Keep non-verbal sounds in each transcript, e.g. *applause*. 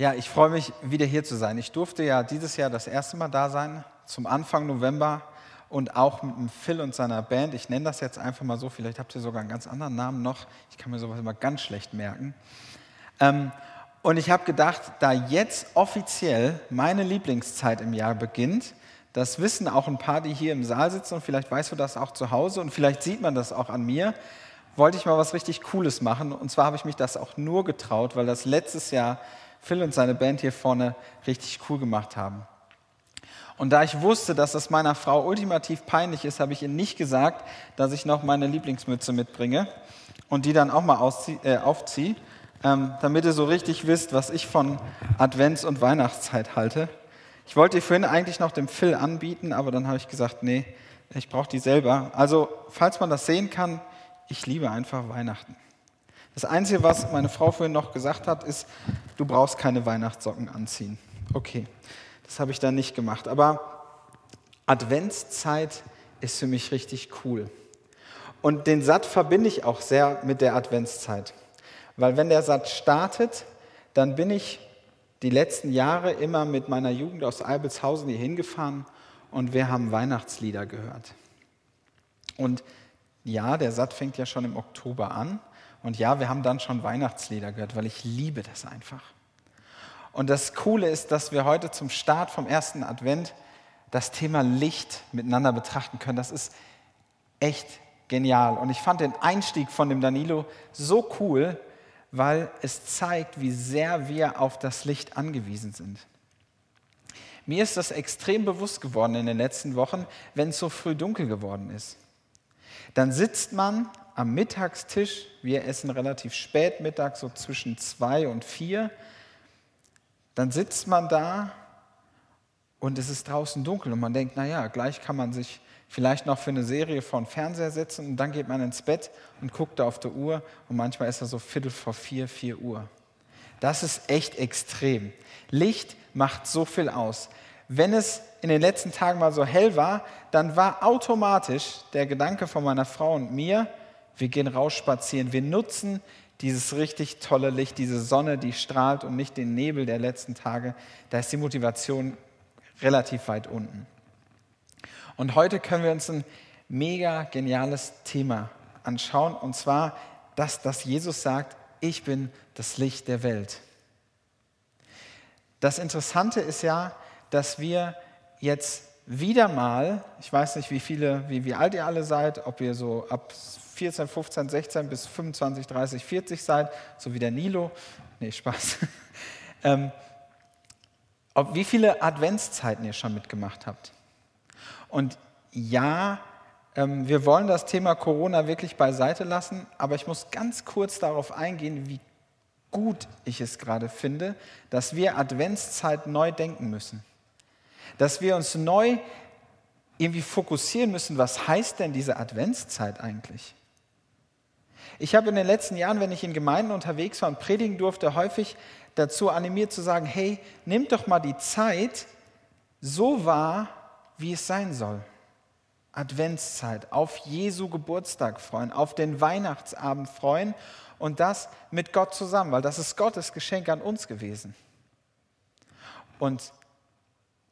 Ja, ich freue mich, wieder hier zu sein. Ich durfte ja dieses Jahr das erste Mal da sein, zum Anfang November und auch mit dem Phil und seiner Band. Ich nenne das jetzt einfach mal so, vielleicht habt ihr sogar einen ganz anderen Namen noch. Ich kann mir sowas immer ganz schlecht merken. Ähm, und ich habe gedacht, da jetzt offiziell meine Lieblingszeit im Jahr beginnt, das wissen auch ein paar, die hier im Saal sitzen und vielleicht weißt du das auch zu Hause und vielleicht sieht man das auch an mir, wollte ich mal was richtig Cooles machen. Und zwar habe ich mich das auch nur getraut, weil das letztes Jahr Phil und seine Band hier vorne richtig cool gemacht haben. Und da ich wusste, dass das meiner Frau ultimativ peinlich ist, habe ich ihr nicht gesagt, dass ich noch meine Lieblingsmütze mitbringe und die dann auch mal äh, aufziehe, ähm, damit ihr so richtig wisst, was ich von Advents- und Weihnachtszeit halte. Ich wollte die vorhin eigentlich noch dem Phil anbieten, aber dann habe ich gesagt, nee, ich brauche die selber. Also, falls man das sehen kann, ich liebe einfach Weihnachten. Das Einzige, was meine Frau vorhin noch gesagt hat, ist, du brauchst keine Weihnachtssocken anziehen. Okay, das habe ich dann nicht gemacht. Aber Adventszeit ist für mich richtig cool. Und den Satz verbinde ich auch sehr mit der Adventszeit. Weil wenn der Satz startet, dann bin ich die letzten Jahre immer mit meiner Jugend aus Albelshausen hier hingefahren und wir haben Weihnachtslieder gehört. Und ja, der Satz fängt ja schon im Oktober an. Und ja, wir haben dann schon Weihnachtslieder gehört, weil ich liebe das einfach. Und das Coole ist, dass wir heute zum Start vom ersten Advent das Thema Licht miteinander betrachten können. Das ist echt genial. Und ich fand den Einstieg von dem Danilo so cool, weil es zeigt, wie sehr wir auf das Licht angewiesen sind. Mir ist das extrem bewusst geworden in den letzten Wochen, wenn es so früh dunkel geworden ist. Dann sitzt man am Mittagstisch, wir essen relativ spät Mittag, so zwischen zwei und vier, dann sitzt man da und es ist draußen dunkel und man denkt, naja, gleich kann man sich vielleicht noch für eine Serie vor den Fernseher setzen und dann geht man ins Bett und guckt da auf der Uhr und manchmal ist er so Viertel vor vier, vier Uhr. Das ist echt extrem. Licht macht so viel aus. Wenn es in den letzten Tagen mal so hell war, dann war automatisch der Gedanke von meiner Frau und mir, wir gehen raus spazieren, wir nutzen dieses richtig tolle Licht, diese Sonne, die strahlt und nicht den Nebel der letzten Tage. Da ist die Motivation relativ weit unten. Und heute können wir uns ein mega geniales Thema anschauen, und zwar das, dass Jesus sagt, ich bin das Licht der Welt. Das Interessante ist ja, dass wir jetzt wieder mal, ich weiß nicht, wie viele, wie, wie alt ihr alle seid, ob ihr so ab 14, 15, 16 bis 25, 30, 40 seid, so wie der Nilo. Nee, Spaß. *laughs* ähm, ob, wie viele Adventszeiten ihr schon mitgemacht habt. Und ja, ähm, wir wollen das Thema Corona wirklich beiseite lassen, aber ich muss ganz kurz darauf eingehen, wie gut ich es gerade finde, dass wir Adventszeit neu denken müssen. Dass wir uns neu irgendwie fokussieren müssen, was heißt denn diese Adventszeit eigentlich? Ich habe in den letzten Jahren, wenn ich in Gemeinden unterwegs war und predigen durfte, häufig dazu animiert zu sagen, hey, nehmt doch mal die Zeit so wahr, wie es sein soll. Adventszeit, auf Jesu Geburtstag freuen, auf den Weihnachtsabend freuen und das mit Gott zusammen, weil das ist Gottes Geschenk an uns gewesen. Und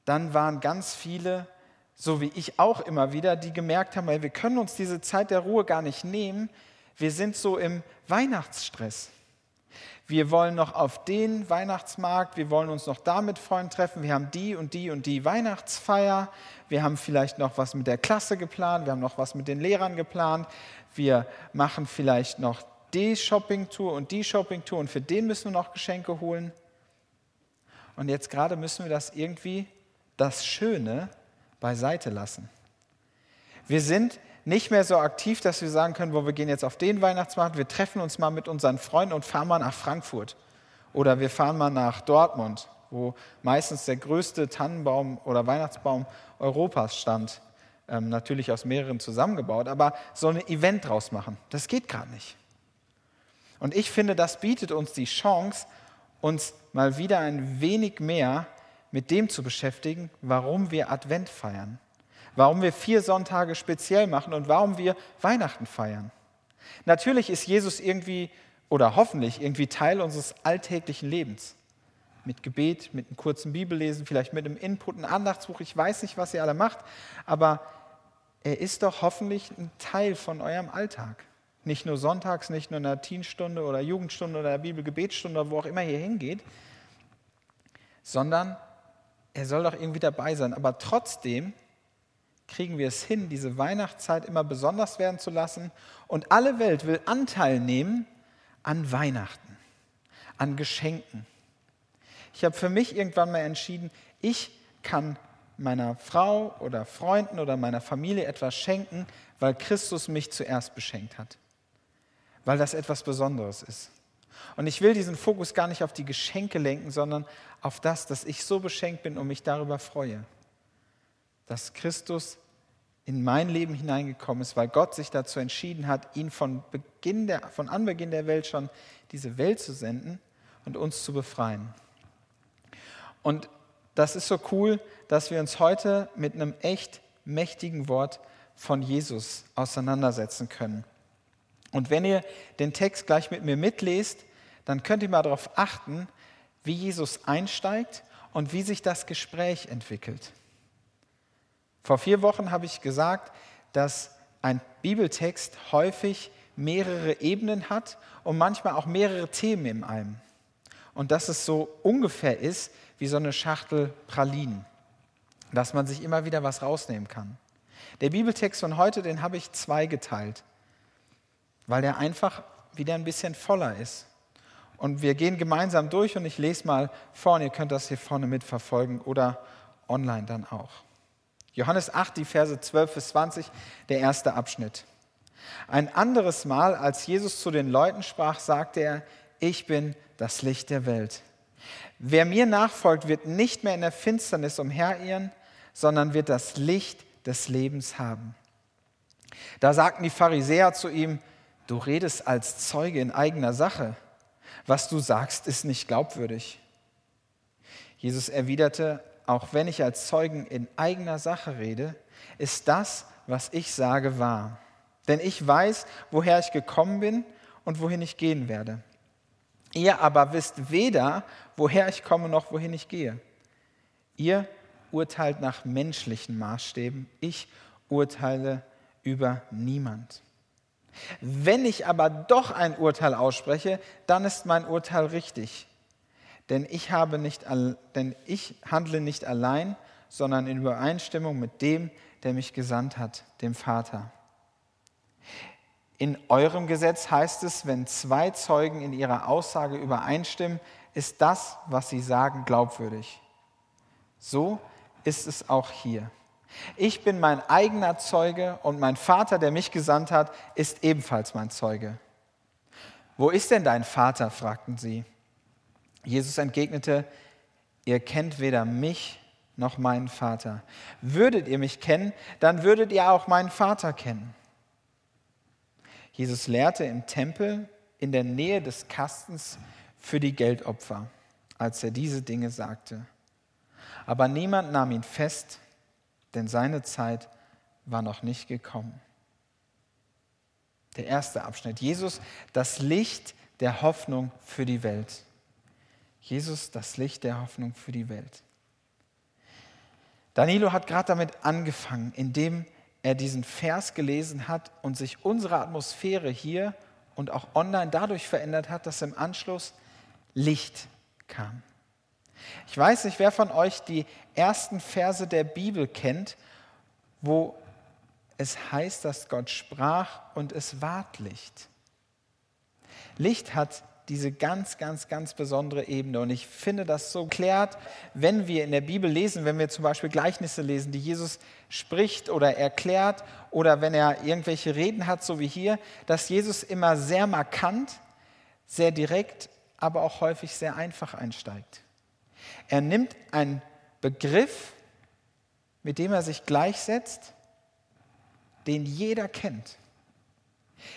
dann waren ganz viele, so wie ich auch immer wieder, die gemerkt haben, wir können uns diese Zeit der Ruhe gar nicht nehmen. Wir sind so im Weihnachtsstress wir wollen noch auf den Weihnachtsmarkt, wir wollen uns noch da mit Freunden treffen, wir haben die und die und die Weihnachtsfeier, wir haben vielleicht noch was mit der Klasse geplant, wir haben noch was mit den Lehrern geplant, wir machen vielleicht noch die Shoppingtour und die Shoppingtour und für den müssen wir noch Geschenke holen. Und jetzt gerade müssen wir das irgendwie, das Schöne, beiseite lassen. Wir sind nicht mehr so aktiv, dass wir sagen können, wo wir gehen jetzt auf den Weihnachtsmarkt, wir treffen uns mal mit unseren Freunden und fahren mal nach Frankfurt. Oder wir fahren mal nach Dortmund, wo meistens der größte Tannenbaum oder Weihnachtsbaum Europas stand. Ähm, natürlich aus mehreren zusammengebaut, aber so ein Event draus machen, das geht gerade nicht. Und ich finde, das bietet uns die Chance, uns mal wieder ein wenig mehr mit dem zu beschäftigen, warum wir Advent feiern warum wir vier Sonntage speziell machen und warum wir Weihnachten feiern. Natürlich ist Jesus irgendwie oder hoffentlich irgendwie Teil unseres alltäglichen Lebens. mit Gebet, mit einem kurzen Bibellesen, vielleicht mit einem Input, ein Andachtsbuch. Ich weiß nicht, was ihr alle macht, aber er ist doch hoffentlich ein Teil von eurem Alltag. Nicht nur sonntags, nicht nur in der Teenstunde oder Jugendstunde oder der Bibelgebetsstunde wo auch immer ihr hingeht, sondern er soll doch irgendwie dabei sein. Aber trotzdem kriegen wir es hin, diese Weihnachtszeit immer besonders werden zu lassen. Und alle Welt will Anteil nehmen an Weihnachten, an Geschenken. Ich habe für mich irgendwann mal entschieden, ich kann meiner Frau oder Freunden oder meiner Familie etwas schenken, weil Christus mich zuerst beschenkt hat. Weil das etwas Besonderes ist. Und ich will diesen Fokus gar nicht auf die Geschenke lenken, sondern auf das, dass ich so beschenkt bin und mich darüber freue. Dass Christus in mein Leben hineingekommen ist, weil Gott sich dazu entschieden hat, ihn von, Beginn der, von Anbeginn der Welt schon diese Welt zu senden und uns zu befreien. Und das ist so cool, dass wir uns heute mit einem echt mächtigen Wort von Jesus auseinandersetzen können. Und wenn ihr den Text gleich mit mir mitlest, dann könnt ihr mal darauf achten, wie Jesus einsteigt und wie sich das Gespräch entwickelt. Vor vier Wochen habe ich gesagt, dass ein Bibeltext häufig mehrere Ebenen hat und manchmal auch mehrere Themen in einem. Und dass es so ungefähr ist wie so eine Schachtel Pralinen, dass man sich immer wieder was rausnehmen kann. Der Bibeltext von heute, den habe ich zweigeteilt, weil der einfach wieder ein bisschen voller ist. Und wir gehen gemeinsam durch und ich lese mal vorne, ihr könnt das hier vorne mitverfolgen oder online dann auch. Johannes 8, die Verse 12 bis 20, der erste Abschnitt. Ein anderes Mal, als Jesus zu den Leuten sprach, sagte er, ich bin das Licht der Welt. Wer mir nachfolgt, wird nicht mehr in der Finsternis umherirren, sondern wird das Licht des Lebens haben. Da sagten die Pharisäer zu ihm, du redest als Zeuge in eigener Sache. Was du sagst, ist nicht glaubwürdig. Jesus erwiderte, auch wenn ich als Zeugen in eigener Sache rede, ist das, was ich sage, wahr. Denn ich weiß, woher ich gekommen bin und wohin ich gehen werde. Ihr aber wisst weder, woher ich komme noch wohin ich gehe. Ihr urteilt nach menschlichen Maßstäben, ich urteile über niemand. Wenn ich aber doch ein Urteil ausspreche, dann ist mein Urteil richtig. Denn ich, habe nicht, denn ich handle nicht allein, sondern in Übereinstimmung mit dem, der mich gesandt hat, dem Vater. In eurem Gesetz heißt es, wenn zwei Zeugen in ihrer Aussage übereinstimmen, ist das, was sie sagen, glaubwürdig. So ist es auch hier. Ich bin mein eigener Zeuge und mein Vater, der mich gesandt hat, ist ebenfalls mein Zeuge. Wo ist denn dein Vater? fragten sie. Jesus entgegnete, ihr kennt weder mich noch meinen Vater. Würdet ihr mich kennen, dann würdet ihr auch meinen Vater kennen. Jesus lehrte im Tempel in der Nähe des Kastens für die Geldopfer, als er diese Dinge sagte. Aber niemand nahm ihn fest, denn seine Zeit war noch nicht gekommen. Der erste Abschnitt. Jesus, das Licht der Hoffnung für die Welt. Jesus, das Licht der Hoffnung für die Welt. Danilo hat gerade damit angefangen, indem er diesen Vers gelesen hat und sich unsere Atmosphäre hier und auch online dadurch verändert hat, dass im Anschluss Licht kam. Ich weiß nicht, wer von euch die ersten Verse der Bibel kennt, wo es heißt, dass Gott sprach und es ward Licht. Licht hat diese ganz, ganz, ganz besondere Ebene. Und ich finde das so klärt, wenn wir in der Bibel lesen, wenn wir zum Beispiel Gleichnisse lesen, die Jesus spricht oder erklärt oder wenn er irgendwelche Reden hat, so wie hier, dass Jesus immer sehr markant, sehr direkt, aber auch häufig sehr einfach einsteigt. Er nimmt einen Begriff, mit dem er sich gleichsetzt, den jeder kennt.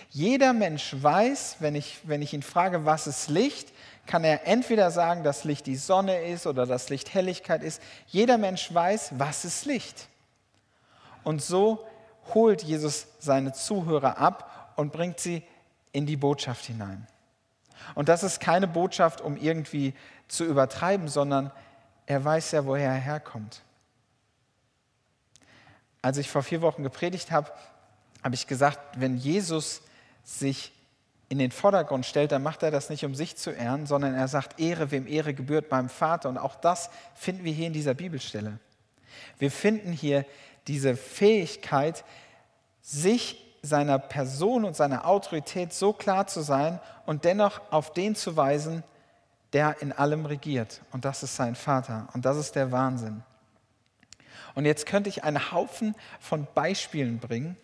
Jeder Mensch weiß, wenn ich, wenn ich ihn frage, was ist Licht, kann er entweder sagen, dass Licht die Sonne ist oder dass Licht Helligkeit ist. Jeder Mensch weiß, was ist Licht. Und so holt Jesus seine Zuhörer ab und bringt sie in die Botschaft hinein. Und das ist keine Botschaft, um irgendwie zu übertreiben, sondern er weiß ja, woher er herkommt. Als ich vor vier Wochen gepredigt habe, habe ich gesagt, wenn Jesus sich in den Vordergrund stellt, dann macht er das nicht, um sich zu ehren, sondern er sagt, Ehre, wem Ehre gebührt beim Vater. Und auch das finden wir hier in dieser Bibelstelle. Wir finden hier diese Fähigkeit, sich seiner Person und seiner Autorität so klar zu sein und dennoch auf den zu weisen, der in allem regiert. Und das ist sein Vater. Und das ist der Wahnsinn. Und jetzt könnte ich einen Haufen von Beispielen bringen,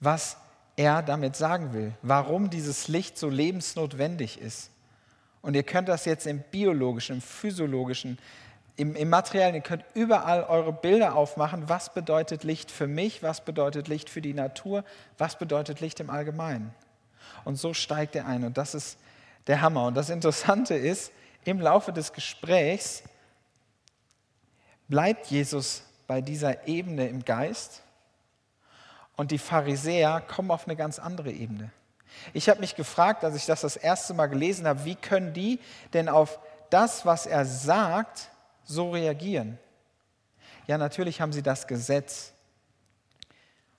was er damit sagen will, warum dieses Licht so lebensnotwendig ist. Und ihr könnt das jetzt im biologischen, im physiologischen, im, im Materiellen, ihr könnt überall eure Bilder aufmachen. Was bedeutet Licht für mich? Was bedeutet Licht für die Natur? Was bedeutet Licht im Allgemeinen? Und so steigt er ein. Und das ist der Hammer. Und das Interessante ist, im Laufe des Gesprächs bleibt Jesus bei dieser Ebene im Geist und die Pharisäer kommen auf eine ganz andere Ebene. Ich habe mich gefragt, als ich das das erste Mal gelesen habe, wie können die denn auf das, was er sagt, so reagieren? Ja, natürlich haben sie das Gesetz.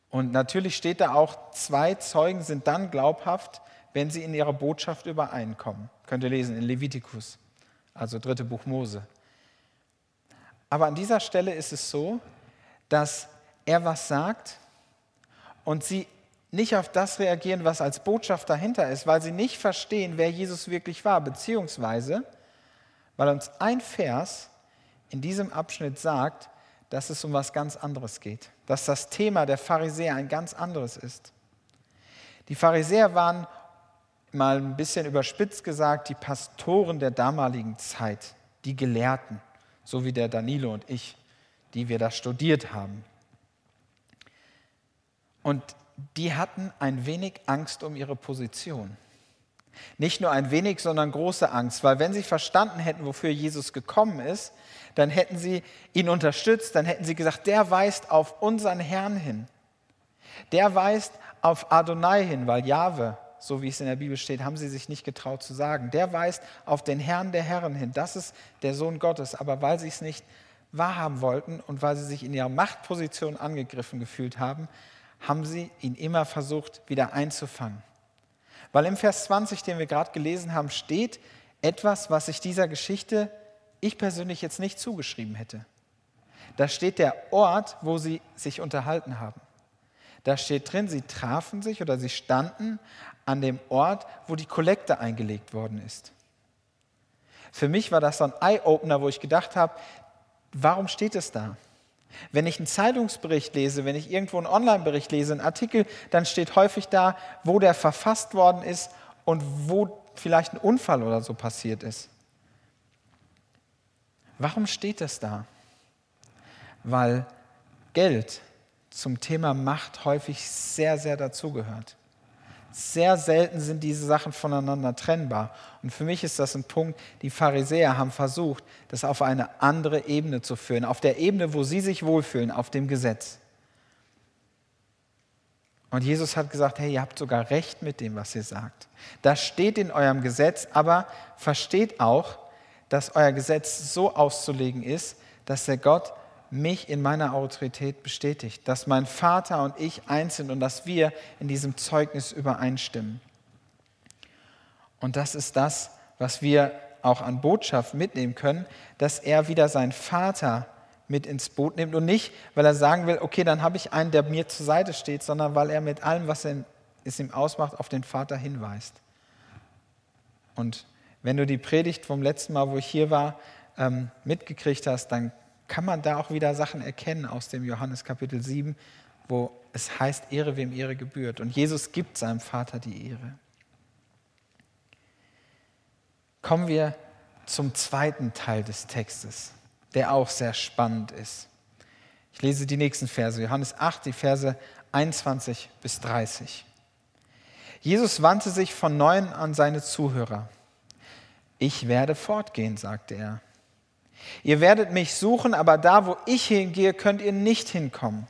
Und natürlich steht da auch, zwei Zeugen sind dann glaubhaft, wenn sie in ihrer Botschaft übereinkommen. Könnt ihr lesen in Levitikus, also dritte Buch Mose. Aber an dieser Stelle ist es so, dass er was sagt und sie nicht auf das reagieren, was als Botschaft dahinter ist, weil sie nicht verstehen, wer Jesus wirklich war, beziehungsweise weil uns ein Vers in diesem Abschnitt sagt, dass es um was ganz anderes geht, dass das Thema der Pharisäer ein ganz anderes ist. Die Pharisäer waren mal ein bisschen überspitzt gesagt die Pastoren der damaligen Zeit, die Gelehrten, so wie der Danilo und ich, die wir da studiert haben. Und die hatten ein wenig Angst um ihre Position. Nicht nur ein wenig, sondern große Angst, weil wenn sie verstanden hätten, wofür Jesus gekommen ist, dann hätten sie ihn unterstützt, dann hätten sie gesagt, der weist auf unseren Herrn hin. Der weist auf Adonai hin, weil Jahwe, so wie es in der Bibel steht, haben sie sich nicht getraut zu sagen. Der weist auf den Herrn der Herren hin. Das ist der Sohn Gottes. Aber weil sie es nicht wahrhaben wollten und weil sie sich in ihrer Machtposition angegriffen gefühlt haben, haben sie ihn immer versucht, wieder einzufangen. Weil im Vers 20, den wir gerade gelesen haben, steht etwas, was ich dieser Geschichte ich persönlich jetzt nicht zugeschrieben hätte. Da steht der Ort, wo sie sich unterhalten haben. Da steht drin, sie trafen sich oder sie standen an dem Ort, wo die Kollekte eingelegt worden ist. Für mich war das so ein Eye-Opener, wo ich gedacht habe, warum steht es da? Wenn ich einen Zeitungsbericht lese, wenn ich irgendwo einen Online-Bericht lese, einen Artikel, dann steht häufig da, wo der verfasst worden ist und wo vielleicht ein Unfall oder so passiert ist. Warum steht das da? Weil Geld zum Thema Macht häufig sehr, sehr dazugehört. Sehr selten sind diese Sachen voneinander trennbar. Und für mich ist das ein Punkt, die Pharisäer haben versucht, das auf eine andere Ebene zu führen, auf der Ebene, wo sie sich wohlfühlen, auf dem Gesetz. Und Jesus hat gesagt, hey, ihr habt sogar recht mit dem, was ihr sagt. Das steht in eurem Gesetz, aber versteht auch, dass euer Gesetz so auszulegen ist, dass der Gott mich in meiner Autorität bestätigt, dass mein Vater und ich eins sind und dass wir in diesem Zeugnis übereinstimmen. Und das ist das, was wir auch an Botschaft mitnehmen können, dass er wieder seinen Vater mit ins Boot nimmt und nicht, weil er sagen will, okay, dann habe ich einen, der mir zur Seite steht, sondern weil er mit allem, was es ihm ausmacht, auf den Vater hinweist. Und wenn du die Predigt vom letzten Mal, wo ich hier war, ähm, mitgekriegt hast, dann kann man da auch wieder Sachen erkennen aus dem Johannes Kapitel 7, wo es heißt, Ehre wem Ehre gebührt. Und Jesus gibt seinem Vater die Ehre. Kommen wir zum zweiten Teil des Textes, der auch sehr spannend ist. Ich lese die nächsten Verse, Johannes 8, die Verse 21 bis 30. Jesus wandte sich von neuem an seine Zuhörer. Ich werde fortgehen, sagte er. Ihr werdet mich suchen, aber da, wo ich hingehe, könnt ihr nicht hinkommen.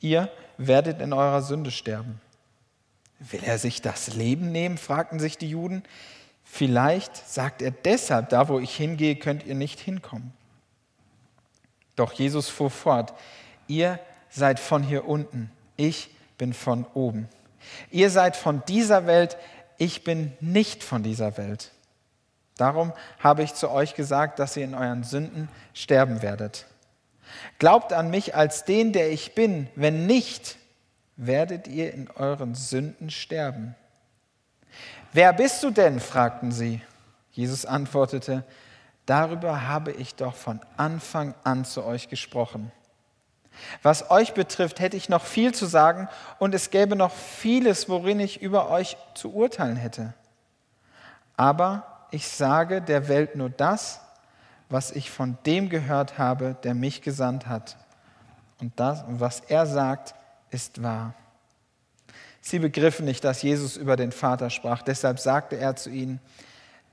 Ihr werdet in eurer Sünde sterben. Will er sich das Leben nehmen? fragten sich die Juden. Vielleicht sagt er deshalb, da wo ich hingehe, könnt ihr nicht hinkommen. Doch Jesus fuhr fort, ihr seid von hier unten, ich bin von oben. Ihr seid von dieser Welt, ich bin nicht von dieser Welt. Darum habe ich zu euch gesagt, dass ihr in euren Sünden sterben werdet. Glaubt an mich als den, der ich bin. Wenn nicht, werdet ihr in euren Sünden sterben. Wer bist du denn? fragten sie. Jesus antwortete, darüber habe ich doch von Anfang an zu euch gesprochen. Was euch betrifft, hätte ich noch viel zu sagen und es gäbe noch vieles, worin ich über euch zu urteilen hätte. Aber ich sage der Welt nur das, was ich von dem gehört habe, der mich gesandt hat. Und das, was er sagt, ist wahr. Sie begriffen nicht, dass Jesus über den Vater sprach. Deshalb sagte er zu ihnen,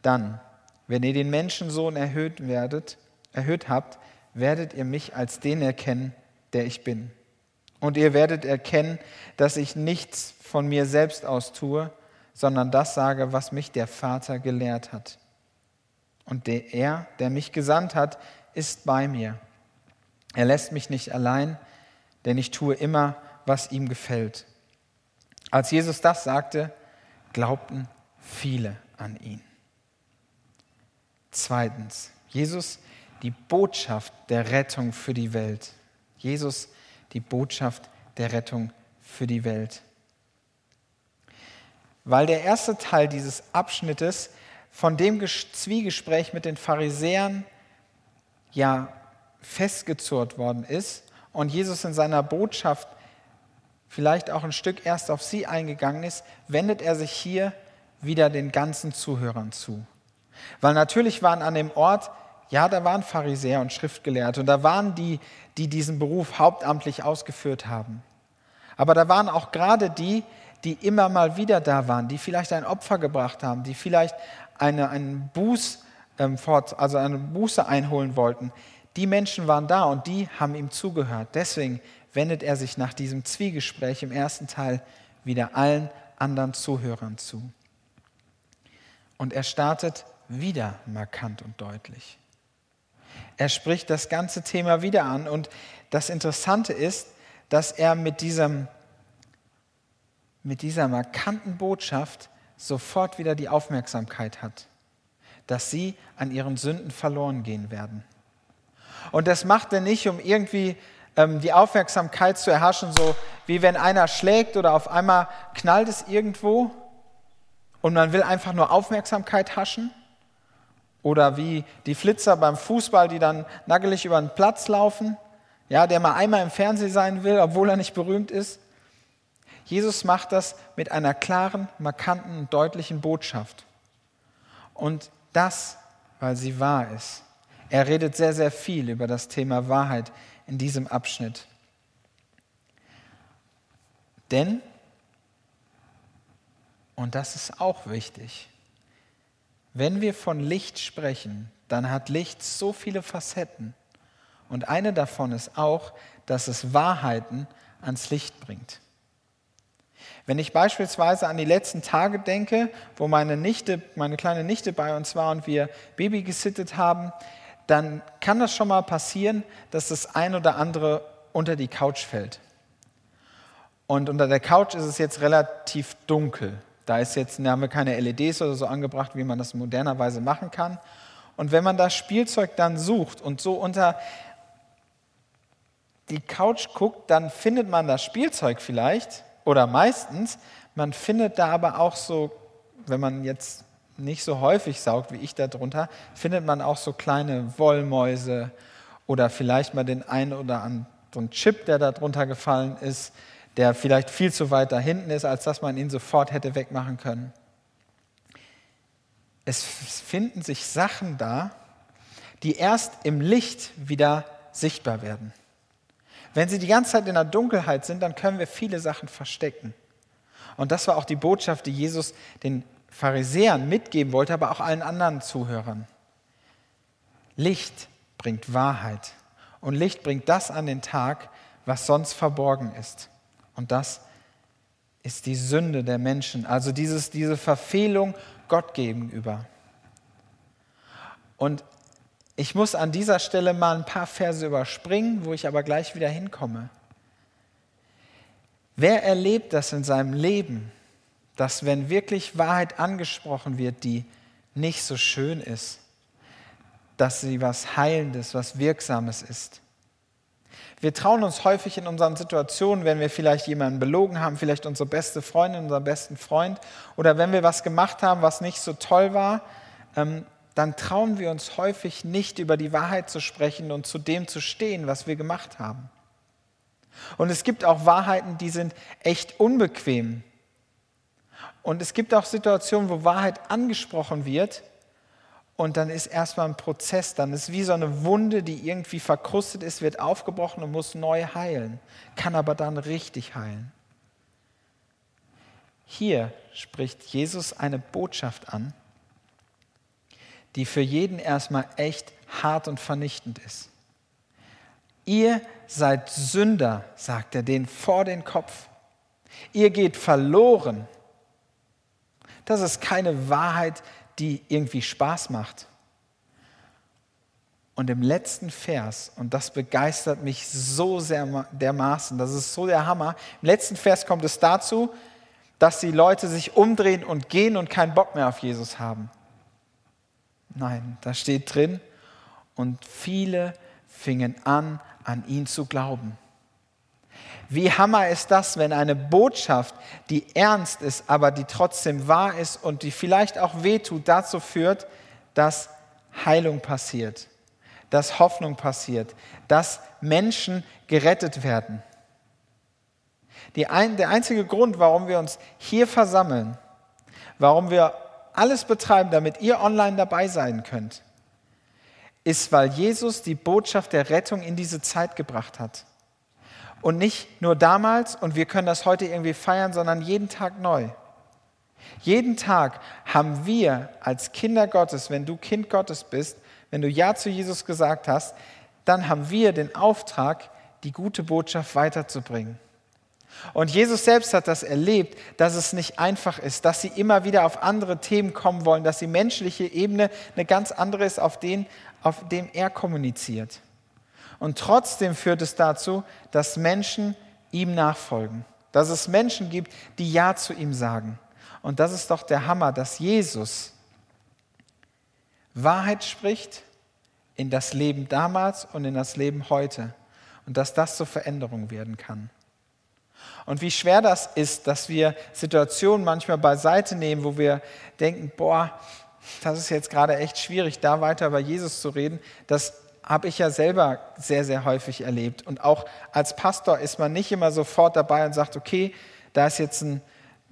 dann, wenn ihr den Menschensohn erhöht werdet, erhöht habt, werdet ihr mich als den erkennen, der ich bin. Und ihr werdet erkennen, dass ich nichts von mir selbst aus tue, sondern das sage, was mich der Vater gelehrt hat. Und der, er, der mich gesandt hat, ist bei mir. Er lässt mich nicht allein, denn ich tue immer, was ihm gefällt. Als Jesus das sagte, glaubten viele an ihn. Zweitens, Jesus die Botschaft der Rettung für die Welt. Jesus die Botschaft der Rettung für die Welt. Weil der erste Teil dieses Abschnittes von dem Zwiegespräch mit den Pharisäern ja festgezurrt worden ist und Jesus in seiner Botschaft vielleicht auch ein Stück erst auf sie eingegangen ist, wendet er sich hier wieder den ganzen Zuhörern zu. Weil natürlich waren an dem Ort, ja, da waren Pharisäer und Schriftgelehrte und da waren die, die diesen Beruf hauptamtlich ausgeführt haben. Aber da waren auch gerade die, die immer mal wieder da waren, die vielleicht ein Opfer gebracht haben, die vielleicht eine, einen Buß, ähm, also eine Buße einholen wollten. Die Menschen waren da und die haben ihm zugehört. Deswegen wendet er sich nach diesem Zwiegespräch im ersten Teil wieder allen anderen Zuhörern zu. Und er startet wieder markant und deutlich. Er spricht das ganze Thema wieder an und das Interessante ist, dass er mit, diesem, mit dieser markanten Botschaft sofort wieder die Aufmerksamkeit hat, dass sie an ihren Sünden verloren gehen werden. Und das macht er nicht, um irgendwie ähm, die Aufmerksamkeit zu erhaschen, so wie wenn einer schlägt oder auf einmal knallt es irgendwo und man will einfach nur Aufmerksamkeit haschen. Oder wie die Flitzer beim Fußball, die dann nackelig über den Platz laufen, ja, der mal einmal im Fernsehen sein will, obwohl er nicht berühmt ist. Jesus macht das mit einer klaren, markanten und deutlichen Botschaft. Und das, weil sie wahr ist. Er redet sehr, sehr viel über das Thema Wahrheit in diesem Abschnitt. Denn, und das ist auch wichtig, wenn wir von Licht sprechen, dann hat Licht so viele Facetten. Und eine davon ist auch, dass es Wahrheiten ans Licht bringt. Wenn ich beispielsweise an die letzten Tage denke, wo meine Nichte, meine kleine Nichte bei uns war und wir Baby gesittet haben, dann kann das schon mal passieren, dass das ein oder andere unter die Couch fällt. Und unter der Couch ist es jetzt relativ dunkel. Da ist jetzt, da haben wir keine LEDs oder so angebracht, wie man das modernerweise machen kann. Und wenn man das Spielzeug dann sucht und so unter die Couch guckt, dann findet man das Spielzeug vielleicht oder meistens. Man findet da aber auch so, wenn man jetzt nicht so häufig saugt wie ich darunter, findet man auch so kleine Wollmäuse oder vielleicht mal den einen oder anderen Chip, der darunter gefallen ist, der vielleicht viel zu weit da hinten ist, als dass man ihn sofort hätte wegmachen können. Es finden sich Sachen da, die erst im Licht wieder sichtbar werden. Wenn sie die ganze Zeit in der Dunkelheit sind, dann können wir viele Sachen verstecken. Und das war auch die Botschaft, die Jesus den Pharisäern mitgeben wollte, aber auch allen anderen Zuhörern. Licht bringt Wahrheit und Licht bringt das an den Tag, was sonst verborgen ist. Und das ist die Sünde der Menschen, also dieses, diese Verfehlung Gott gegenüber. Und ich muss an dieser Stelle mal ein paar Verse überspringen, wo ich aber gleich wieder hinkomme. Wer erlebt das in seinem Leben, dass wenn wirklich Wahrheit angesprochen wird, die nicht so schön ist, dass sie was Heilendes, was Wirksames ist? Wir trauen uns häufig in unseren Situationen, wenn wir vielleicht jemanden belogen haben, vielleicht unsere beste Freundin, unseren besten Freund, oder wenn wir was gemacht haben, was nicht so toll war, ähm, dann trauen wir uns häufig nicht über die Wahrheit zu sprechen und zu dem zu stehen, was wir gemacht haben. Und es gibt auch Wahrheiten, die sind echt unbequem. Und es gibt auch Situationen, wo Wahrheit angesprochen wird und dann ist erstmal ein Prozess, dann ist wie so eine Wunde, die irgendwie verkrustet ist, wird aufgebrochen und muss neu heilen, kann aber dann richtig heilen. Hier spricht Jesus eine Botschaft an, die für jeden erstmal echt hart und vernichtend ist. Ihr seid Sünder, sagt er denen vor den Kopf. Ihr geht verloren. Das ist keine Wahrheit, die irgendwie Spaß macht. Und im letzten Vers, und das begeistert mich so sehr dermaßen, das ist so der Hammer, im letzten Vers kommt es dazu, dass die Leute sich umdrehen und gehen und keinen Bock mehr auf Jesus haben. Nein, da steht drin, und viele fingen an, an ihn zu glauben. Wie hammer ist das, wenn eine Botschaft, die ernst ist, aber die trotzdem wahr ist und die vielleicht auch wehtut, dazu führt, dass Heilung passiert, dass Hoffnung passiert, dass Menschen gerettet werden. Ein, der einzige Grund, warum wir uns hier versammeln, warum wir alles betreiben, damit ihr online dabei sein könnt, ist, weil Jesus die Botschaft der Rettung in diese Zeit gebracht hat. Und nicht nur damals und wir können das heute irgendwie feiern, sondern jeden Tag neu. Jeden Tag haben wir als Kinder Gottes, wenn du Kind Gottes bist, wenn du Ja zu Jesus gesagt hast, dann haben wir den Auftrag, die gute Botschaft weiterzubringen. Und Jesus selbst hat das erlebt, dass es nicht einfach ist, dass sie immer wieder auf andere Themen kommen wollen, dass die menschliche Ebene eine ganz andere ist, auf, den, auf dem er kommuniziert. Und trotzdem führt es dazu, dass Menschen ihm nachfolgen, dass es Menschen gibt, die Ja zu ihm sagen. Und das ist doch der Hammer, dass Jesus Wahrheit spricht in das Leben damals und in das Leben heute und dass das zur Veränderung werden kann. Und wie schwer das ist, dass wir Situationen manchmal beiseite nehmen, wo wir denken, boah, das ist jetzt gerade echt schwierig, da weiter über Jesus zu reden, das habe ich ja selber sehr, sehr häufig erlebt. Und auch als Pastor ist man nicht immer sofort dabei und sagt, okay, da ist jetzt ein,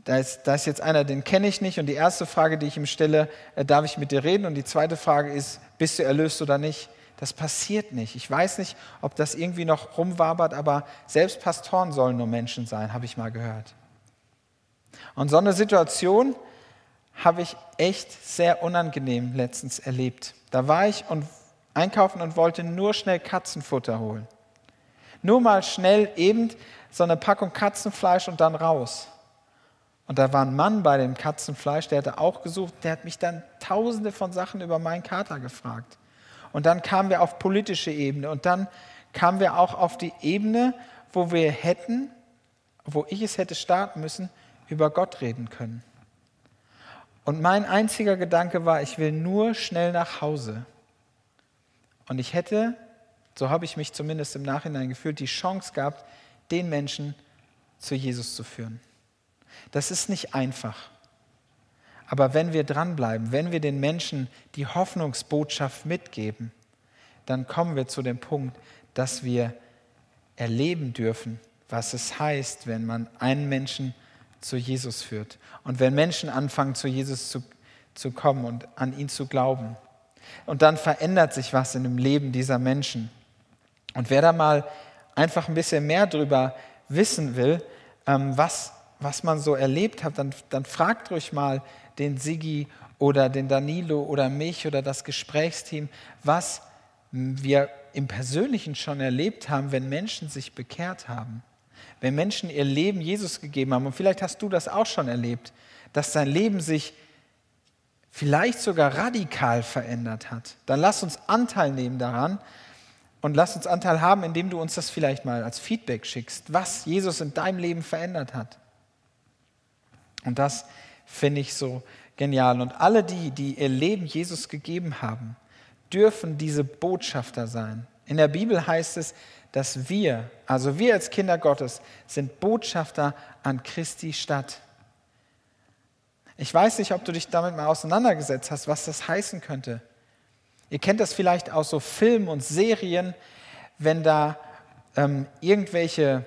da ist, da ist jetzt einer, den kenne ich nicht. Und die erste Frage, die ich ihm stelle, äh, darf ich mit dir reden? Und die zweite Frage ist, bist du erlöst oder nicht? Das passiert nicht. Ich weiß nicht, ob das irgendwie noch rumwabert, aber selbst Pastoren sollen nur Menschen sein, habe ich mal gehört. Und so eine Situation habe ich echt sehr unangenehm letztens erlebt. Da war ich und einkaufen und wollte nur schnell Katzenfutter holen. Nur mal schnell eben so eine Packung Katzenfleisch und dann raus. Und da war ein Mann bei dem Katzenfleisch, der hatte auch gesucht, der hat mich dann tausende von Sachen über meinen Kater gefragt. Und dann kamen wir auf politische Ebene und dann kamen wir auch auf die Ebene, wo wir hätten, wo ich es hätte starten müssen, über Gott reden können. Und mein einziger Gedanke war, ich will nur schnell nach Hause. Und ich hätte, so habe ich mich zumindest im Nachhinein gefühlt, die Chance gehabt, den Menschen zu Jesus zu führen. Das ist nicht einfach. Aber wenn wir dranbleiben, wenn wir den Menschen die Hoffnungsbotschaft mitgeben, dann kommen wir zu dem Punkt, dass wir erleben dürfen, was es heißt, wenn man einen Menschen zu Jesus führt. Und wenn Menschen anfangen, zu Jesus zu, zu kommen und an ihn zu glauben. Und dann verändert sich was in dem Leben dieser Menschen. Und wer da mal einfach ein bisschen mehr drüber wissen will, ähm, was, was man so erlebt hat, dann, dann fragt ruhig mal den Sigi oder den Danilo oder mich oder das Gesprächsteam, was wir im Persönlichen schon erlebt haben, wenn Menschen sich bekehrt haben. Wenn Menschen ihr Leben Jesus gegeben haben, und vielleicht hast du das auch schon erlebt, dass dein Leben sich vielleicht sogar radikal verändert hat, dann lass uns Anteil nehmen daran und lass uns Anteil haben, indem du uns das vielleicht mal als Feedback schickst, was Jesus in deinem Leben verändert hat. Und das finde ich so genial. Und alle die, die ihr Leben Jesus gegeben haben, dürfen diese Botschafter sein. In der Bibel heißt es, dass wir, also wir als Kinder Gottes, sind Botschafter an Christi Stadt. Ich weiß nicht, ob du dich damit mal auseinandergesetzt hast, was das heißen könnte. Ihr kennt das vielleicht aus so Filmen und Serien, wenn da ähm, irgendwelche,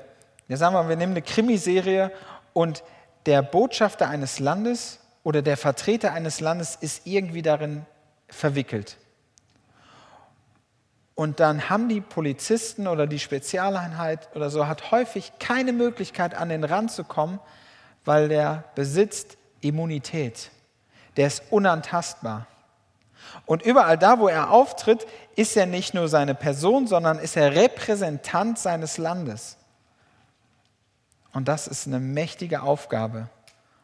ja sagen wir mal, wir nehmen eine Krimiserie und der Botschafter eines Landes oder der Vertreter eines Landes ist irgendwie darin verwickelt. Und dann haben die Polizisten oder die Spezialeinheit oder so hat häufig keine Möglichkeit, an den Rand zu kommen, weil der besitzt Immunität. Der ist unantastbar. Und überall da, wo er auftritt, ist er nicht nur seine Person, sondern ist er Repräsentant seines Landes. Und das ist eine mächtige Aufgabe.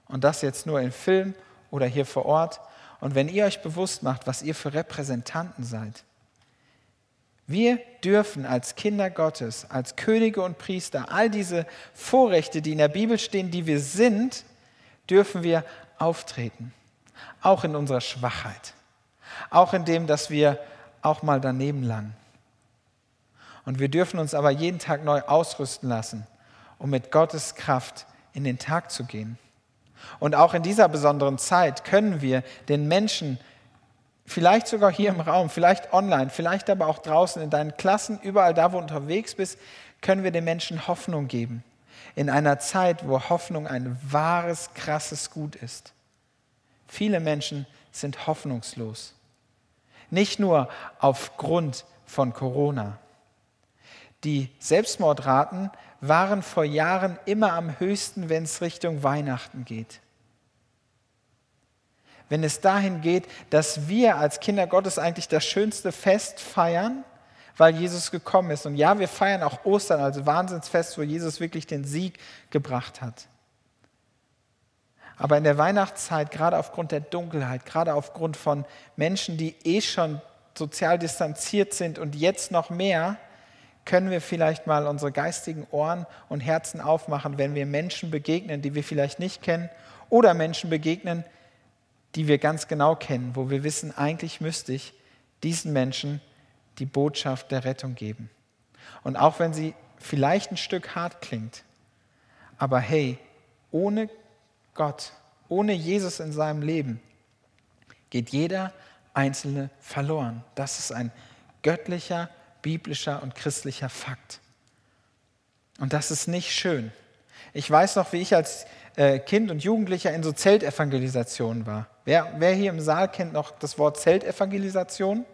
Und das jetzt nur in Film oder hier vor Ort. Und wenn ihr euch bewusst macht, was ihr für Repräsentanten seid, wir dürfen als Kinder Gottes, als Könige und Priester, all diese Vorrechte, die in der Bibel stehen, die wir sind, dürfen wir auftreten. Auch in unserer Schwachheit. Auch in dem, dass wir auch mal daneben langen. Und wir dürfen uns aber jeden Tag neu ausrüsten lassen, um mit Gottes Kraft in den Tag zu gehen. Und auch in dieser besonderen Zeit können wir den Menschen, vielleicht sogar hier im Raum, vielleicht online, vielleicht aber auch draußen in deinen Klassen, überall da, wo du unterwegs bist, können wir den Menschen Hoffnung geben. In einer Zeit, wo Hoffnung ein wahres, krasses Gut ist. Viele Menschen sind hoffnungslos. Nicht nur aufgrund von Corona. Die Selbstmordraten waren vor Jahren immer am höchsten, wenn es Richtung Weihnachten geht. Wenn es dahin geht, dass wir als Kinder Gottes eigentlich das schönste Fest feiern, weil Jesus gekommen ist. Und ja, wir feiern auch Ostern als Wahnsinnsfest, wo Jesus wirklich den Sieg gebracht hat. Aber in der Weihnachtszeit, gerade aufgrund der Dunkelheit, gerade aufgrund von Menschen, die eh schon sozial distanziert sind und jetzt noch mehr, können wir vielleicht mal unsere geistigen Ohren und Herzen aufmachen, wenn wir Menschen begegnen, die wir vielleicht nicht kennen oder Menschen begegnen, die wir ganz genau kennen, wo wir wissen, eigentlich müsste ich diesen Menschen die Botschaft der Rettung geben. Und auch wenn sie vielleicht ein Stück hart klingt, aber hey, ohne Gott, ohne Jesus in seinem Leben, geht jeder Einzelne verloren. Das ist ein göttlicher, biblischer und christlicher Fakt. Und das ist nicht schön. Ich weiß noch, wie ich als äh, Kind und Jugendlicher in so Zeltevangelisationen war. Wer, wer hier im Saal kennt noch das Wort Zeltevangelisation?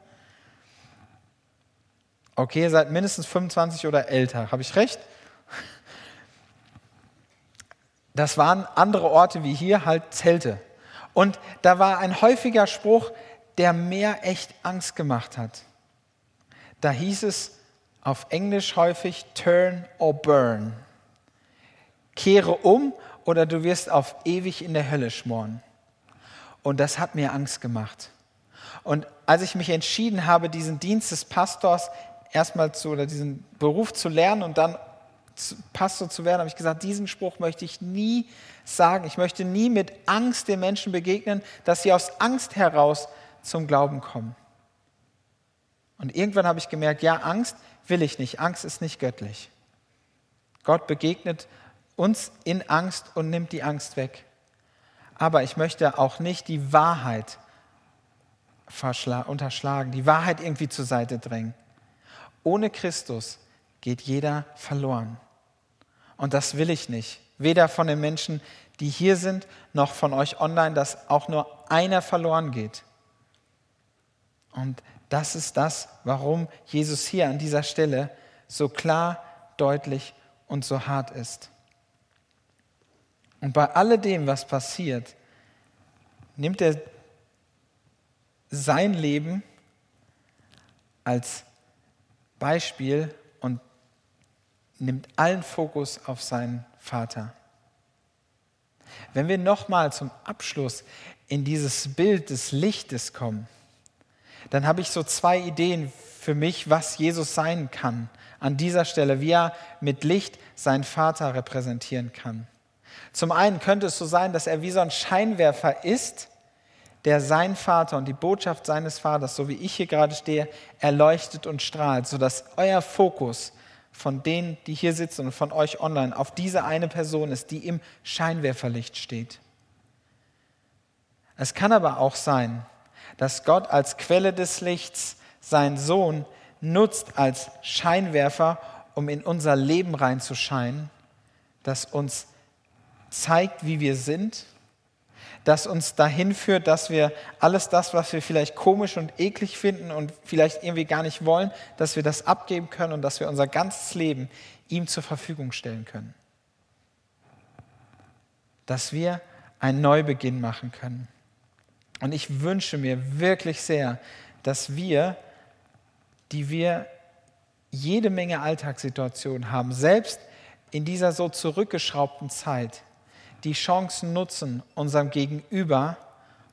Okay, seid mindestens 25 oder älter. Habe ich recht? Das waren andere Orte wie hier, halt Zelte. Und da war ein häufiger Spruch, der mir echt Angst gemacht hat. Da hieß es auf Englisch häufig turn or burn. Kehre um oder du wirst auf ewig in der Hölle schmoren. Und das hat mir Angst gemacht. Und als ich mich entschieden habe, diesen Dienst des Pastors erstmal zu, oder diesen Beruf zu lernen und dann Pastor zu werden, habe ich gesagt, diesen Spruch möchte ich nie sagen. Ich möchte nie mit Angst den Menschen begegnen, dass sie aus Angst heraus zum Glauben kommen. Und irgendwann habe ich gemerkt, ja, Angst will ich nicht. Angst ist nicht göttlich. Gott begegnet uns in Angst und nimmt die Angst weg. Aber ich möchte auch nicht die Wahrheit unterschlagen, die Wahrheit irgendwie zur Seite drängen. Ohne Christus geht jeder verloren. Und das will ich nicht. Weder von den Menschen, die hier sind, noch von euch online, dass auch nur einer verloren geht. Und das ist das, warum Jesus hier an dieser Stelle so klar, deutlich und so hart ist. Und bei alledem, was passiert, nimmt er sein Leben als Beispiel und nimmt allen Fokus auf seinen Vater. Wenn wir nochmal zum Abschluss in dieses Bild des Lichtes kommen, dann habe ich so zwei Ideen für mich, was Jesus sein kann an dieser Stelle, wie er mit Licht seinen Vater repräsentieren kann. Zum einen könnte es so sein, dass er wie so ein Scheinwerfer ist, der sein Vater und die Botschaft seines Vaters, so wie ich hier gerade stehe, erleuchtet und strahlt, sodass euer Fokus von denen, die hier sitzen und von euch online, auf diese eine Person ist, die im Scheinwerferlicht steht. Es kann aber auch sein, dass Gott als Quelle des Lichts seinen Sohn nutzt als Scheinwerfer, um in unser Leben reinzuscheinen, das uns zeigt, wie wir sind, das uns dahin führt, dass wir alles das, was wir vielleicht komisch und eklig finden und vielleicht irgendwie gar nicht wollen, dass wir das abgeben können und dass wir unser ganzes Leben ihm zur Verfügung stellen können. Dass wir einen Neubeginn machen können. Und ich wünsche mir wirklich sehr, dass wir, die wir jede Menge Alltagssituationen haben, selbst in dieser so zurückgeschraubten Zeit, die Chancen nutzen, unserem Gegenüber,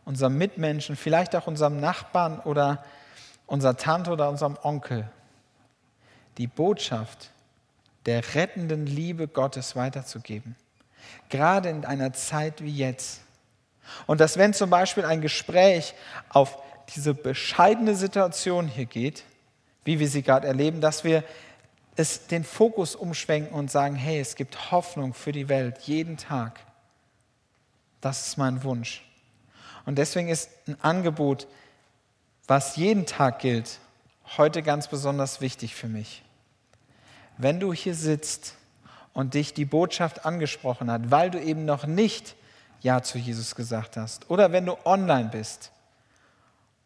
unserem Mitmenschen, vielleicht auch unserem Nachbarn oder unserer Tante oder unserem Onkel, die Botschaft der rettenden Liebe Gottes weiterzugeben. Gerade in einer Zeit wie jetzt. Und dass wenn zum Beispiel ein Gespräch auf diese bescheidene Situation hier geht, wie wir sie gerade erleben, dass wir es den Fokus umschwenken und sagen, hey, es gibt Hoffnung für die Welt jeden Tag. Das ist mein Wunsch. Und deswegen ist ein Angebot, was jeden Tag gilt, heute ganz besonders wichtig für mich. Wenn du hier sitzt und dich die Botschaft angesprochen hat, weil du eben noch nicht Ja zu Jesus gesagt hast, oder wenn du online bist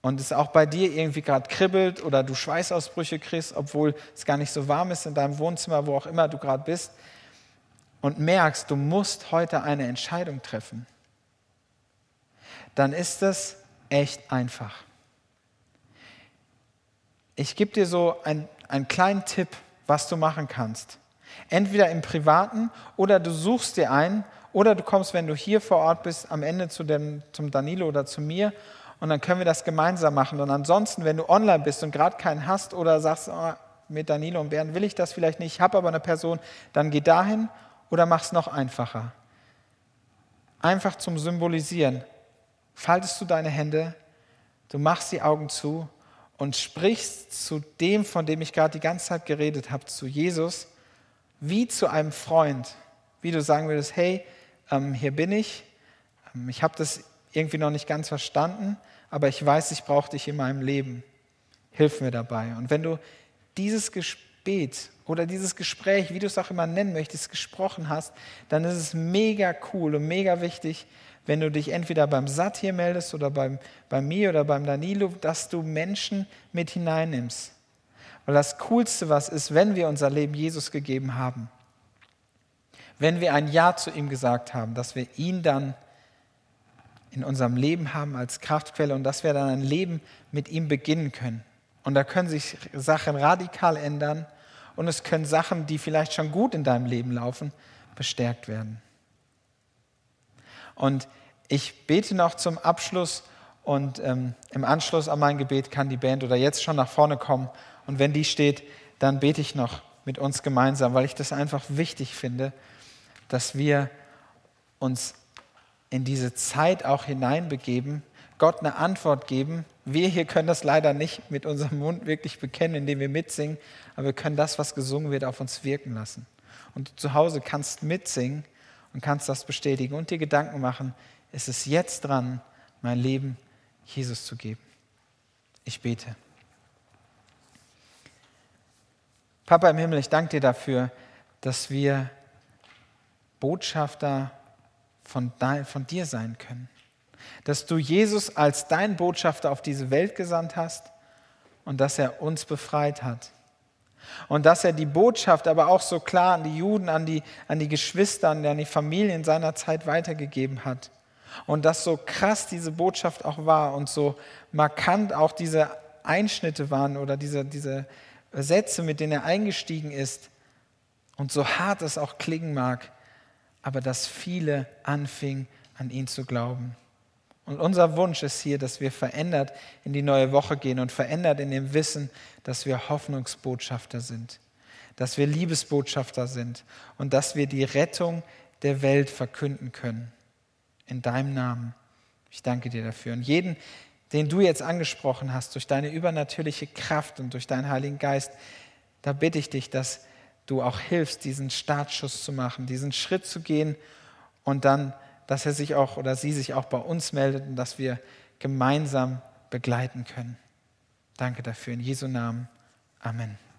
und es auch bei dir irgendwie gerade kribbelt oder du Schweißausbrüche kriegst, obwohl es gar nicht so warm ist in deinem Wohnzimmer, wo auch immer du gerade bist, und merkst, du musst heute eine Entscheidung treffen dann ist es echt einfach. Ich gebe dir so ein, einen kleinen Tipp, was du machen kannst. Entweder im Privaten oder du suchst dir einen oder du kommst, wenn du hier vor Ort bist, am Ende zu dem, zum Danilo oder zu mir und dann können wir das gemeinsam machen. Und ansonsten, wenn du online bist und gerade keinen hast oder sagst, oh, mit Danilo und Bernd will ich das vielleicht nicht, ich habe aber eine Person, dann geh dahin oder mach es noch einfacher. Einfach zum Symbolisieren faltest du deine Hände, du machst die Augen zu und sprichst zu dem, von dem ich gerade die ganze Zeit geredet habe, zu Jesus, wie zu einem Freund, wie du sagen würdest, hey, ähm, hier bin ich, ähm, ich habe das irgendwie noch nicht ganz verstanden, aber ich weiß, ich brauche dich in meinem Leben. Hilf mir dabei. Und wenn du dieses Gebet oder dieses Gespräch, wie du es auch immer nennen möchtest, gesprochen hast, dann ist es mega cool und mega wichtig, wenn du dich entweder beim Sat hier meldest oder beim, bei mir oder beim Danilo, dass du Menschen mit hineinnimmst. Weil das Coolste, was ist, wenn wir unser Leben Jesus gegeben haben, wenn wir ein Ja zu ihm gesagt haben, dass wir ihn dann in unserem Leben haben als Kraftquelle und dass wir dann ein Leben mit ihm beginnen können. Und da können sich Sachen radikal ändern und es können Sachen, die vielleicht schon gut in deinem Leben laufen, bestärkt werden. Und ich bete noch zum Abschluss und ähm, im Anschluss an mein Gebet kann die Band oder jetzt schon nach vorne kommen. Und wenn die steht, dann bete ich noch mit uns gemeinsam, weil ich das einfach wichtig finde, dass wir uns in diese Zeit auch hineinbegeben, Gott eine Antwort geben. Wir hier können das leider nicht mit unserem Mund wirklich bekennen, indem wir mitsingen, aber wir können das, was gesungen wird, auf uns wirken lassen. Und du zu Hause kannst mitsingen und kannst das bestätigen und dir Gedanken machen, ist es jetzt dran, mein Leben Jesus zu geben. Ich bete. Papa im Himmel, ich danke dir dafür, dass wir Botschafter von, dein, von dir sein können. Dass du Jesus als dein Botschafter auf diese Welt gesandt hast und dass er uns befreit hat und dass er die Botschaft aber auch so klar an die Juden, an die, an die Geschwister, an die Familien seiner Zeit weitergegeben hat. Und dass so krass diese Botschaft auch war und so markant auch diese Einschnitte waren oder diese, diese Sätze, mit denen er eingestiegen ist. Und so hart es auch klingen mag, aber dass viele anfingen, an ihn zu glauben. Und unser Wunsch ist hier, dass wir verändert in die neue Woche gehen und verändert in dem Wissen, dass wir Hoffnungsbotschafter sind, dass wir Liebesbotschafter sind und dass wir die Rettung der Welt verkünden können. In deinem Namen. Ich danke dir dafür. Und jeden, den du jetzt angesprochen hast, durch deine übernatürliche Kraft und durch deinen Heiligen Geist, da bitte ich dich, dass du auch hilfst, diesen Startschuss zu machen, diesen Schritt zu gehen und dann dass er sich auch oder sie sich auch bei uns meldet und dass wir gemeinsam begleiten können. Danke dafür. In Jesu Namen. Amen.